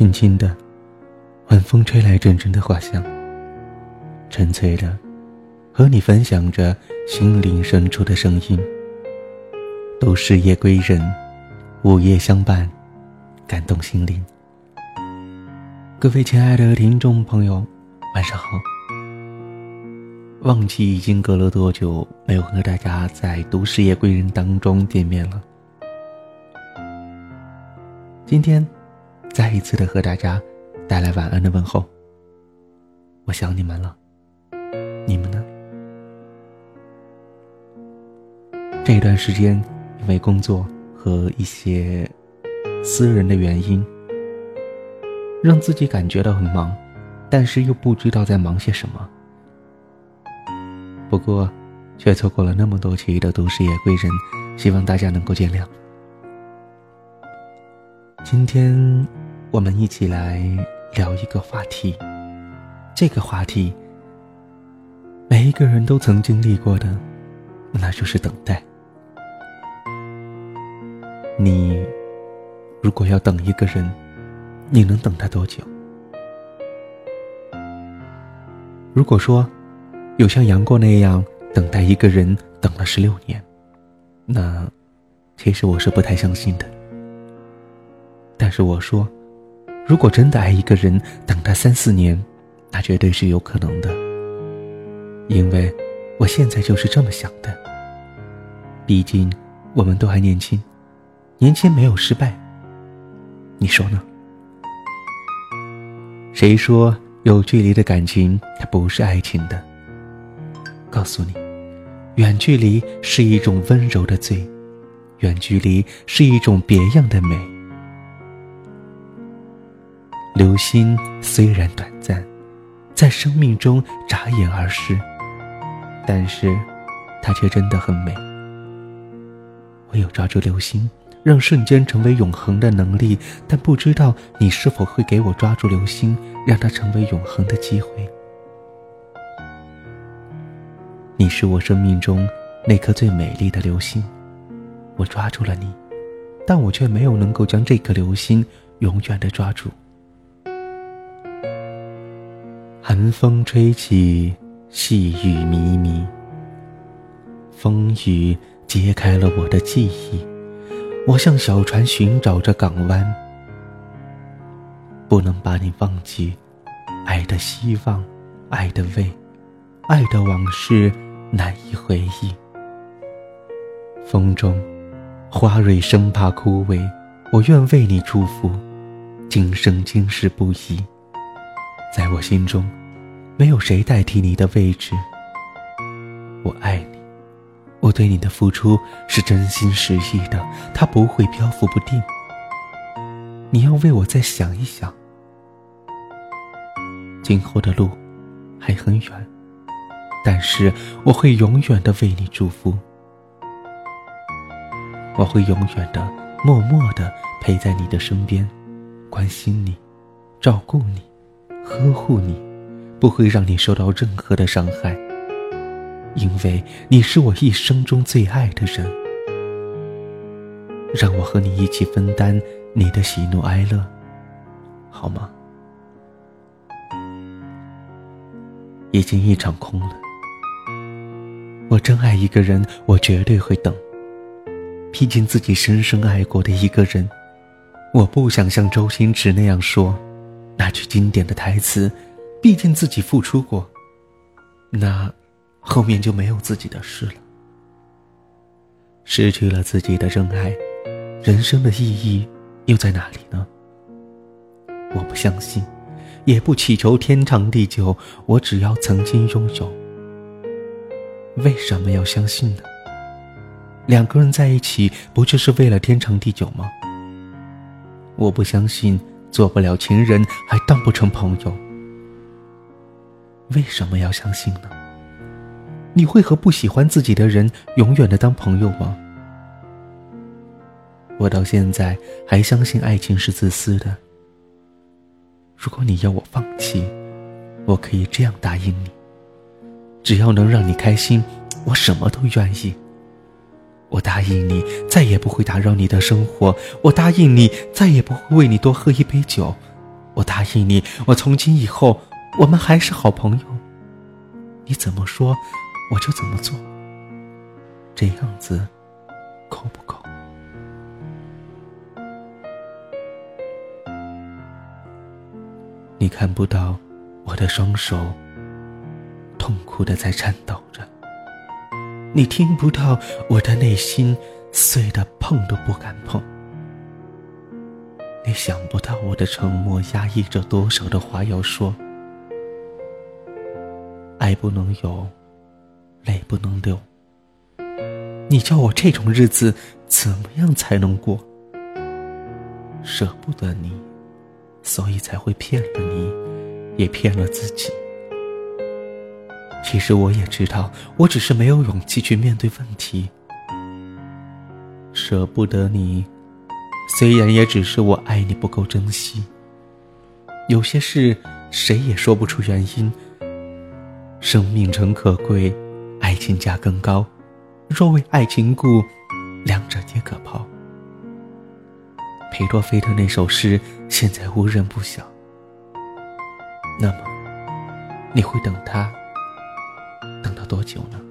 轻轻的，晚风吹来阵阵的花香。纯粹的，和你分享着心灵深处的声音。都是夜归人，午夜相伴，感动心灵。各位亲爱的听众朋友，晚上好。忘记已经隔了多久没有和大家在《都市夜归人》当中见面了。今天，再一次的和大家带来晚安的问候。我想你们了，你们呢？这段时间。因为工作和一些私人的原因，让自己感觉到很忙，但是又不知道在忙些什么。不过，却错过了那么多期的《都市夜归人》，希望大家能够见谅。今天，我们一起来聊一个话题，这个话题，每一个人都曾经历过的，那就是等待。你如果要等一个人，你能等他多久？如果说有像杨过那样等待一个人等了十六年，那其实我是不太相信的。但是我说，如果真的爱一个人，等他三四年，那绝对是有可能的。因为我现在就是这么想的。毕竟我们都还年轻。年轻没有失败，你说呢？谁说有距离的感情它不是爱情的？告诉你，远距离是一种温柔的罪，远距离是一种别样的美。流星虽然短暂，在生命中眨眼而逝，但是它却真的很美。我有抓住流星。让瞬间成为永恒的能力，但不知道你是否会给我抓住流星，让它成为永恒的机会。你是我生命中那颗最美丽的流星，我抓住了你，但我却没有能够将这颗流星永远的抓住。寒风吹起，细雨迷迷，风雨揭开了我的记忆。我像小船寻找着港湾，不能把你忘记，爱的希望，爱的味，爱的往事难以回忆。风中，花蕊生怕枯萎，我愿为你祝福，今生今世不移。在我心中，没有谁代替你的位置。我爱你。我对你的付出是真心实意的，它不会漂浮不定。你要为我再想一想，今后的路还很远，但是我会永远的为你祝福，我会永远的默默的陪在你的身边，关心你，照顾你，呵护你，不会让你受到任何的伤害。因为你是我一生中最爱的人，让我和你一起分担你的喜怒哀乐，好吗？已经一场空了。我真爱一个人，我绝对会等。毕竟自己深深爱过的一个人，我不想像周星驰那样说那句经典的台词。毕竟自己付出过，那。后面就没有自己的事了，失去了自己的真爱，人生的意义又在哪里呢？我不相信，也不祈求天长地久，我只要曾经拥有。为什么要相信呢？两个人在一起，不就是为了天长地久吗？我不相信，做不了情人还当不成朋友。为什么要相信呢？你会和不喜欢自己的人永远的当朋友吗？我到现在还相信爱情是自私的。如果你要我放弃，我可以这样答应你：只要能让你开心，我什么都愿意。我答应你，再也不会打扰你的生活；我答应你，再也不会为你多喝一杯酒；我答应你，我从今以后我们还是好朋友。你怎么说，我就怎么做。这样子够不够？你看不到我的双手痛苦的在颤抖着，你听不到我的内心碎的碰都不敢碰。你想不到我的沉默压抑着多少的话要说，爱不能有，泪不能流。你叫我这种日子怎么样才能过？舍不得你，所以才会骗了你，也骗了自己。其实我也知道，我只是没有勇气去面对问题。舍不得你。虽然也只是我爱你不够珍惜，有些事谁也说不出原因。生命诚可贵，爱情价更高。若为爱情故，两者皆可抛。裴多菲的那首诗现在无人不晓。那么，你会等他，多久呢？